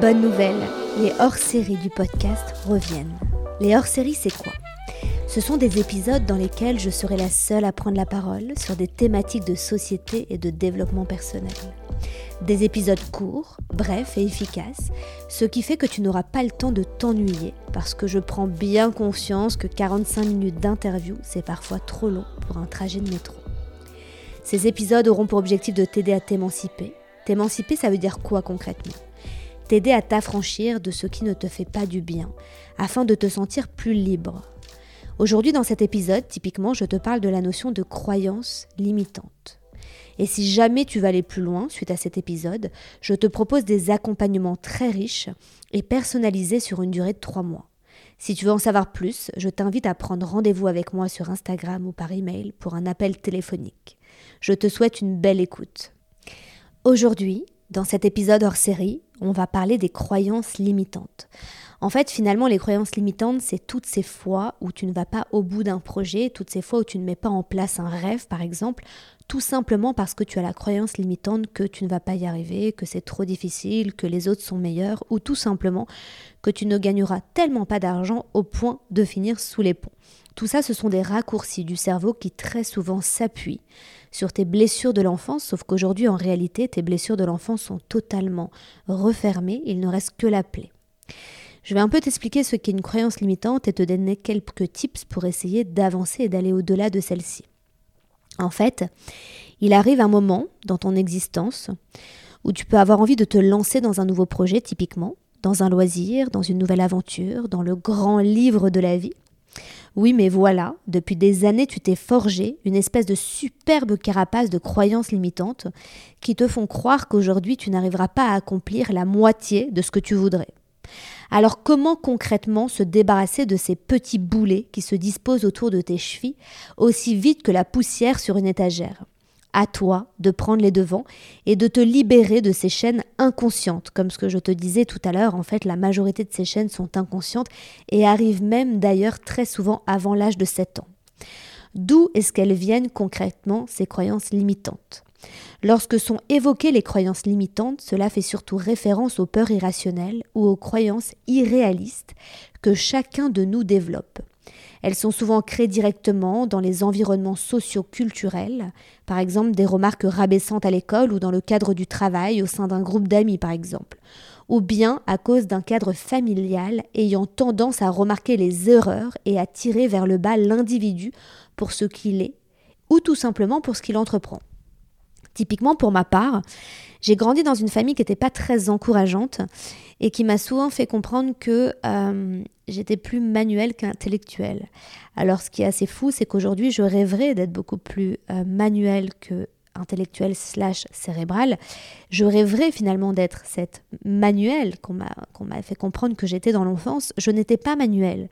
Bonne nouvelle, les hors-séries du podcast reviennent. Les hors-séries, c'est quoi? Ce sont des épisodes dans lesquels je serai la seule à prendre la parole sur des thématiques de société et de développement personnel. Des épisodes courts, brefs et efficaces, ce qui fait que tu n'auras pas le temps de t'ennuyer, parce que je prends bien conscience que 45 minutes d'interview, c'est parfois trop long pour un trajet de métro. Ces épisodes auront pour objectif de t'aider à t'émanciper. T'émanciper, ça veut dire quoi concrètement? T'aider à t'affranchir de ce qui ne te fait pas du bien, afin de te sentir plus libre. Aujourd'hui, dans cet épisode, typiquement, je te parle de la notion de croyance limitante. Et si jamais tu vas aller plus loin suite à cet épisode, je te propose des accompagnements très riches et personnalisés sur une durée de trois mois. Si tu veux en savoir plus, je t'invite à prendre rendez-vous avec moi sur Instagram ou par email pour un appel téléphonique. Je te souhaite une belle écoute. Aujourd'hui, dans cet épisode hors série, on va parler des croyances limitantes. En fait, finalement, les croyances limitantes, c'est toutes ces fois où tu ne vas pas au bout d'un projet, toutes ces fois où tu ne mets pas en place un rêve, par exemple, tout simplement parce que tu as la croyance limitante que tu ne vas pas y arriver, que c'est trop difficile, que les autres sont meilleurs, ou tout simplement que tu ne gagneras tellement pas d'argent au point de finir sous les ponts. Tout ça, ce sont des raccourcis du cerveau qui très souvent s'appuient sur tes blessures de l'enfance, sauf qu'aujourd'hui, en réalité, tes blessures de l'enfance sont totalement refermées, il ne reste que la plaie. Je vais un peu t'expliquer ce qu'est une croyance limitante et te donner quelques tips pour essayer d'avancer et d'aller au-delà de celle-ci. En fait, il arrive un moment dans ton existence où tu peux avoir envie de te lancer dans un nouveau projet typiquement, dans un loisir, dans une nouvelle aventure, dans le grand livre de la vie. Oui, mais voilà, depuis des années, tu t'es forgé une espèce de superbe carapace de croyances limitantes qui te font croire qu'aujourd'hui tu n'arriveras pas à accomplir la moitié de ce que tu voudrais. Alors comment concrètement se débarrasser de ces petits boulets qui se disposent autour de tes chevilles aussi vite que la poussière sur une étagère? À toi de prendre les devants et de te libérer de ces chaînes inconscientes. Comme ce que je te disais tout à l'heure, en fait, la majorité de ces chaînes sont inconscientes et arrivent même d'ailleurs très souvent avant l'âge de 7 ans. D'où est-ce qu'elles viennent concrètement, ces croyances limitantes? Lorsque sont évoquées les croyances limitantes, cela fait surtout référence aux peurs irrationnelles ou aux croyances irréalistes que chacun de nous développe. Elles sont souvent créées directement dans les environnements socio-culturels, par exemple des remarques rabaissantes à l'école ou dans le cadre du travail au sein d'un groupe d'amis par exemple, ou bien à cause d'un cadre familial ayant tendance à remarquer les erreurs et à tirer vers le bas l'individu pour ce qu'il est, ou tout simplement pour ce qu'il entreprend. Typiquement pour ma part, j'ai grandi dans une famille qui n'était pas très encourageante et qui m'a souvent fait comprendre que euh, j'étais plus manuelle qu'intellectuelle. Alors ce qui est assez fou, c'est qu'aujourd'hui je rêverais d'être beaucoup plus euh, manuelle que intellectuelle slash cérébrale, je rêverais finalement d'être cette manuelle qu'on m'a fait comprendre que j'étais dans l'enfance. Je n'étais pas manuelle.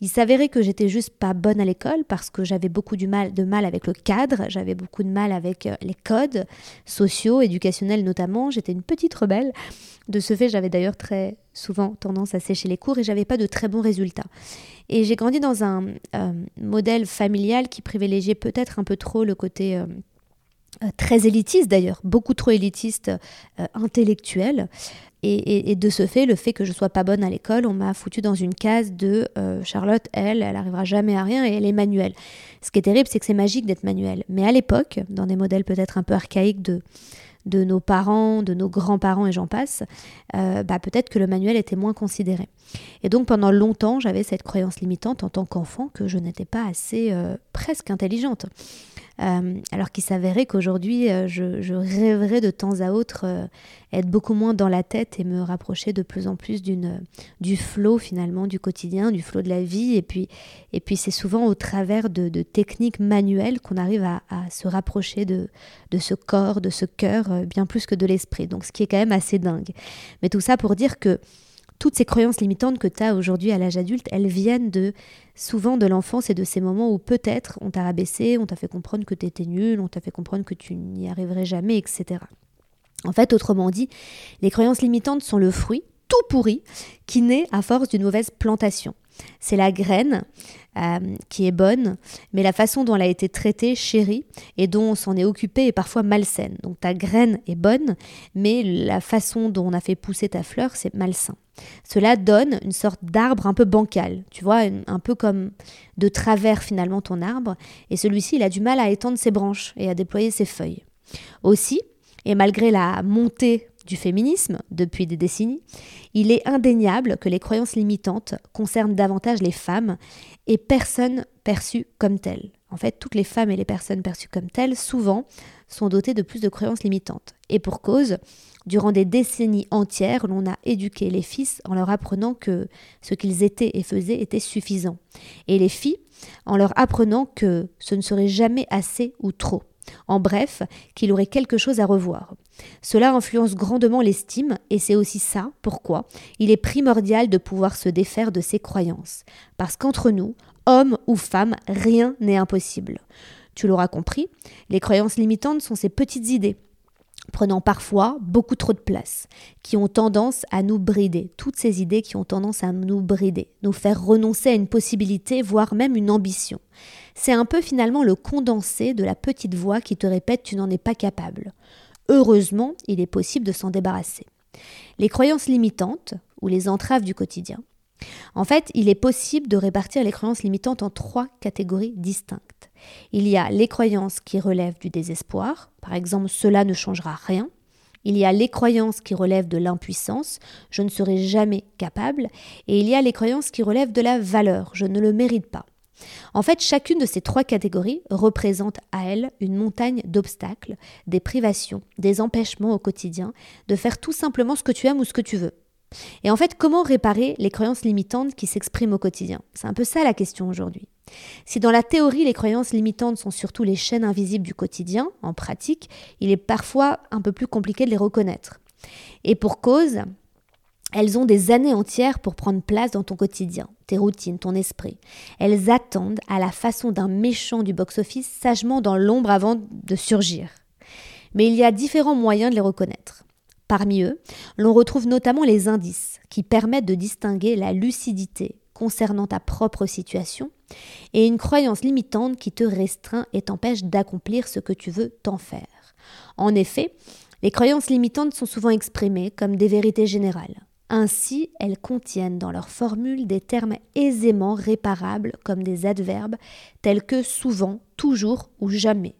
Il s'avérait que j'étais juste pas bonne à l'école parce que j'avais beaucoup du mal, de mal avec le cadre, j'avais beaucoup de mal avec euh, les codes sociaux, éducationnels notamment. J'étais une petite rebelle. De ce fait, j'avais d'ailleurs très souvent tendance à sécher les cours et j'avais pas de très bons résultats. Et j'ai grandi dans un euh, modèle familial qui privilégiait peut-être un peu trop le côté euh, très élitiste d'ailleurs, beaucoup trop élitiste, euh, intellectuel. Et, de ce fait, le fait que je sois pas bonne à l'école, on m'a foutu dans une case de euh, Charlotte, elle, elle arrivera jamais à rien et elle est manuelle. Ce qui est terrible, c'est que c'est magique d'être manuelle. Mais à l'époque, dans des modèles peut-être un peu archaïques de, de nos parents, de nos grands-parents et j'en passe, bah peut-être que le manuel était moins considéré. Et donc pendant longtemps, j'avais cette croyance limitante en tant qu'enfant que je n'étais pas assez presque intelligente. Euh, alors qu'il s'avérait qu'aujourd'hui, euh, je, rêverais de temps à autre euh, être beaucoup moins dans la tête et me rapprocher de plus en plus d'une, du flot finalement du quotidien, du flot de la vie. Et puis, et puis c'est souvent au travers de, techniques manuelles qu'on arrive à, se rapprocher de, de ce corps, de ce cœur, bien plus que de l'esprit. Donc ce qui est quand même assez dingue. Mais tout ça pour dire que toutes ces croyances limitantes que tu as aujourd'hui à l'âge adulte, elles viennent de souvent de l'enfance et de ces moments où peut-être on t'a rabaissé, on t'a fait comprendre que tu étais nul, on t'a fait comprendre que tu n'y arriverais jamais, etc. En fait, autrement dit, les croyances limitantes sont le fruit tout pourri qui naît à force d'une mauvaise plantation. C'est la graine euh, qui est bonne, mais la façon dont elle a été traitée, chérie, et dont on s'en est occupé est parfois malsaine. Donc ta graine est bonne, mais la façon dont on a fait pousser ta fleur, c'est malsain. Cela donne une sorte d'arbre un peu bancal, tu vois, un peu comme de travers finalement ton arbre, et celui-ci, il a du mal à étendre ses branches et à déployer ses feuilles. Aussi, et malgré la montée du féminisme depuis des décennies, il est indéniable que les croyances limitantes concernent davantage les femmes et personnes perçues comme telles. En fait, toutes les femmes et les personnes perçues comme telles, souvent, sont dotées de plus de croyances limitantes. Et pour cause, durant des décennies entières, l'on a éduqué les fils en leur apprenant que ce qu'ils étaient et faisaient était suffisant. Et les filles en leur apprenant que ce ne serait jamais assez ou trop. En bref, qu'il aurait quelque chose à revoir. Cela influence grandement l'estime et c'est aussi ça pourquoi il est primordial de pouvoir se défaire de ses croyances. Parce qu'entre nous, hommes ou femmes, rien n'est impossible. Tu l'auras compris, les croyances limitantes sont ces petites idées prenant parfois beaucoup trop de place, qui ont tendance à nous brider, toutes ces idées qui ont tendance à nous brider, nous faire renoncer à une possibilité, voire même une ambition. C'est un peu finalement le condensé de la petite voix qui te répète tu n'en es pas capable. Heureusement, il est possible de s'en débarrasser. Les croyances limitantes, ou les entraves du quotidien, en fait, il est possible de répartir les croyances limitantes en trois catégories distinctes. Il y a les croyances qui relèvent du désespoir, par exemple cela ne changera rien. Il y a les croyances qui relèvent de l'impuissance, je ne serai jamais capable. Et il y a les croyances qui relèvent de la valeur, je ne le mérite pas. En fait, chacune de ces trois catégories représente à elle une montagne d'obstacles, des privations, des empêchements au quotidien, de faire tout simplement ce que tu aimes ou ce que tu veux. Et en fait, comment réparer les croyances limitantes qui s'expriment au quotidien? C'est un peu ça la question aujourd'hui. Si dans la théorie les croyances limitantes sont surtout les chaînes invisibles du quotidien, en pratique, il est parfois un peu plus compliqué de les reconnaître. Et pour cause, elles ont des années entières pour prendre place dans ton quotidien, tes routines, ton esprit. Elles attendent à la façon d'un méchant du box-office sagement dans l'ombre avant de surgir. Mais il y a différents moyens de les reconnaître. Parmi eux, l'on retrouve notamment les indices qui permettent de distinguer la lucidité concernant ta propre situation et une croyance limitante qui te restreint et t'empêche d'accomplir ce que tu veux t'en faire. En effet, les croyances limitantes sont souvent exprimées comme des vérités générales. Ainsi, elles contiennent dans leur formule des termes aisément réparables comme des adverbes tels que souvent, toujours ou jamais.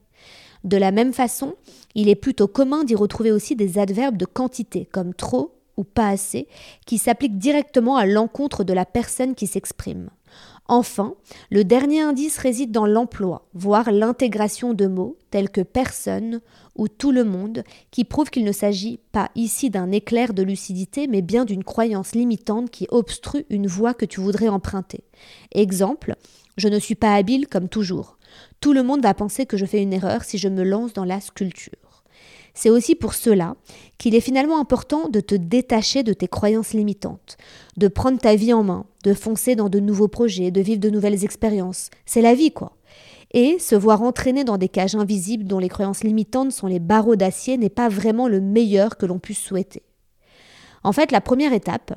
De la même façon, il est plutôt commun d'y retrouver aussi des adverbes de quantité comme trop ou pas assez qui s'appliquent directement à l'encontre de la personne qui s'exprime. Enfin, le dernier indice réside dans l'emploi, voire l'intégration de mots tels que personne ou tout le monde, qui prouvent qu'il ne s'agit pas ici d'un éclair de lucidité, mais bien d'une croyance limitante qui obstrue une voie que tu voudrais emprunter. Exemple, je ne suis pas habile comme toujours. Tout le monde va penser que je fais une erreur si je me lance dans la sculpture. C'est aussi pour cela qu'il est finalement important de te détacher de tes croyances limitantes, de prendre ta vie en main, de foncer dans de nouveaux projets, de vivre de nouvelles expériences. C'est la vie, quoi. Et se voir entraîner dans des cages invisibles dont les croyances limitantes sont les barreaux d'acier n'est pas vraiment le meilleur que l'on puisse souhaiter. En fait, la première étape,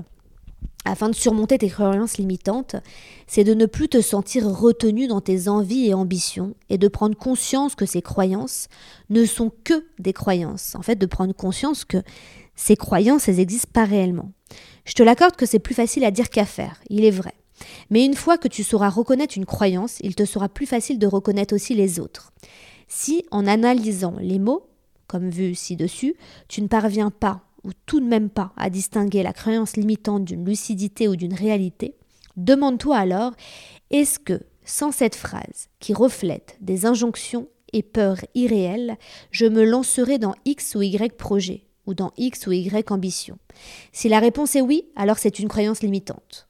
afin de surmonter tes croyances limitantes, c'est de ne plus te sentir retenu dans tes envies et ambitions et de prendre conscience que ces croyances ne sont que des croyances. En fait, de prendre conscience que ces croyances, elles n'existent pas réellement. Je te l'accorde que c'est plus facile à dire qu'à faire, il est vrai. Mais une fois que tu sauras reconnaître une croyance, il te sera plus facile de reconnaître aussi les autres. Si, en analysant les mots, comme vu ci-dessus, tu ne parviens pas ou tout de même pas à distinguer la croyance limitante d'une lucidité ou d'une réalité, demande-toi alors, est-ce que, sans cette phrase qui reflète des injonctions et peurs irréelles, je me lancerai dans X ou Y projet ou dans X ou Y ambition? Si la réponse est oui, alors c'est une croyance limitante.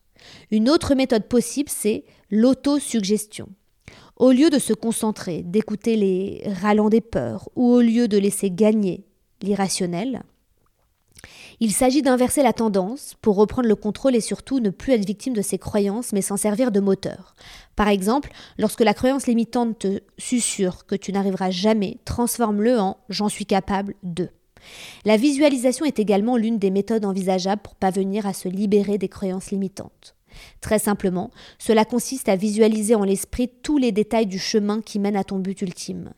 Une autre méthode possible, c'est l'autosuggestion. Au lieu de se concentrer, d'écouter les rallants des peurs, ou au lieu de laisser gagner l'irrationnel, il s'agit d'inverser la tendance pour reprendre le contrôle et surtout ne plus être victime de ses croyances mais s'en servir de moteur. Par exemple, lorsque la croyance limitante te susurre que tu n'arriveras jamais, transforme-le en j'en suis capable de. La visualisation est également l'une des méthodes envisageables pour parvenir à se libérer des croyances limitantes. Très simplement, cela consiste à visualiser en l'esprit tous les détails du chemin qui mène à ton but ultime.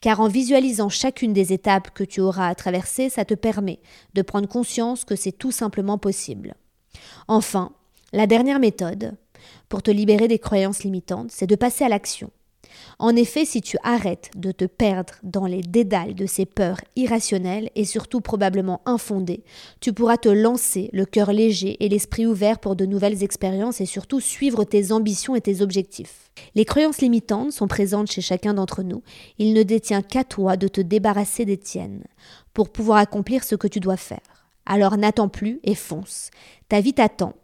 Car en visualisant chacune des étapes que tu auras à traverser, ça te permet de prendre conscience que c'est tout simplement possible. Enfin, la dernière méthode, pour te libérer des croyances limitantes, c'est de passer à l'action. En effet, si tu arrêtes de te perdre dans les dédales de ces peurs irrationnelles et surtout probablement infondées, tu pourras te lancer le cœur léger et l'esprit ouvert pour de nouvelles expériences et surtout suivre tes ambitions et tes objectifs. Les croyances limitantes sont présentes chez chacun d'entre nous. Il ne détient qu'à toi de te débarrasser des tiennes pour pouvoir accomplir ce que tu dois faire. Alors n'attends plus et fonce. Ta vie t'attend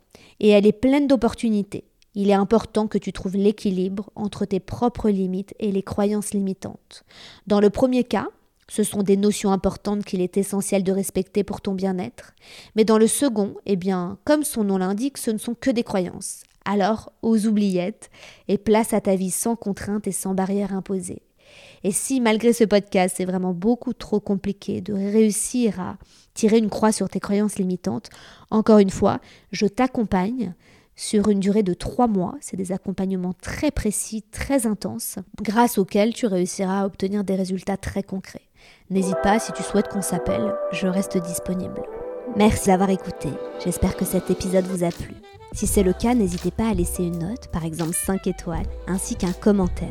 et elle est pleine d'opportunités. Il est important que tu trouves l'équilibre entre tes propres limites et les croyances limitantes. Dans le premier cas, ce sont des notions importantes qu'il est essentiel de respecter pour ton bien-être. Mais dans le second, eh bien, comme son nom l'indique, ce ne sont que des croyances. Alors, aux oubliettes et place à ta vie sans contrainte et sans barrière imposée. Et si, malgré ce podcast, c'est vraiment beaucoup trop compliqué de réussir à tirer une croix sur tes croyances limitantes, encore une fois, je t'accompagne sur une durée de trois mois. C'est des accompagnements très précis, très intenses, grâce auxquels tu réussiras à obtenir des résultats très concrets. N'hésite pas, si tu souhaites qu'on s'appelle, je reste disponible. Merci d'avoir écouté, j'espère que cet épisode vous a plu. Si c'est le cas, n'hésitez pas à laisser une note, par exemple 5 étoiles, ainsi qu'un commentaire.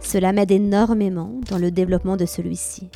Cela m'aide énormément dans le développement de celui-ci.